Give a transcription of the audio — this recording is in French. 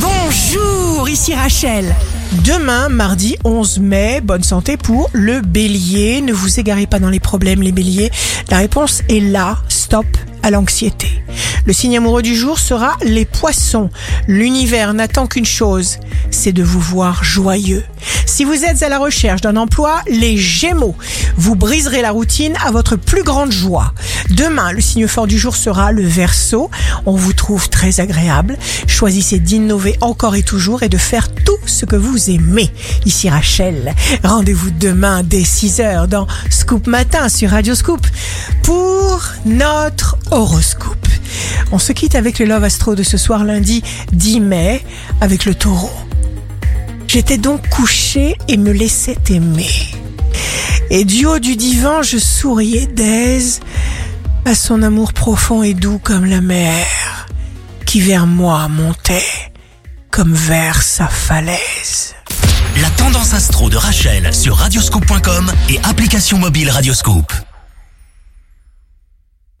Bonjour, ici Rachel. Demain, mardi 11 mai, bonne santé pour le bélier. Ne vous égarez pas dans les problèmes, les béliers. La réponse est là. Stop à l'anxiété. Le signe amoureux du jour sera les poissons. L'univers n'attend qu'une chose, c'est de vous voir joyeux. Si vous êtes à la recherche d'un emploi, les gémeaux, vous briserez la routine à votre plus grande joie. Demain, le signe fort du jour sera le verso. On vous trouve très agréable. Choisissez d'innover encore et toujours et de faire tout ce que vous aimez. Ici Rachel. Rendez-vous demain dès 6h dans Scoop Matin sur Radio Scoop pour notre horoscope. On se quitte avec le Love Astro de ce soir lundi 10 mai avec le taureau. J'étais donc couché et me laissais aimer. Et du haut du divan, je souriais d'aise à son amour profond et doux comme la mer, qui vers moi montait comme vers sa falaise. La tendance astro de Rachel sur radioscope.com et application mobile Radioscope.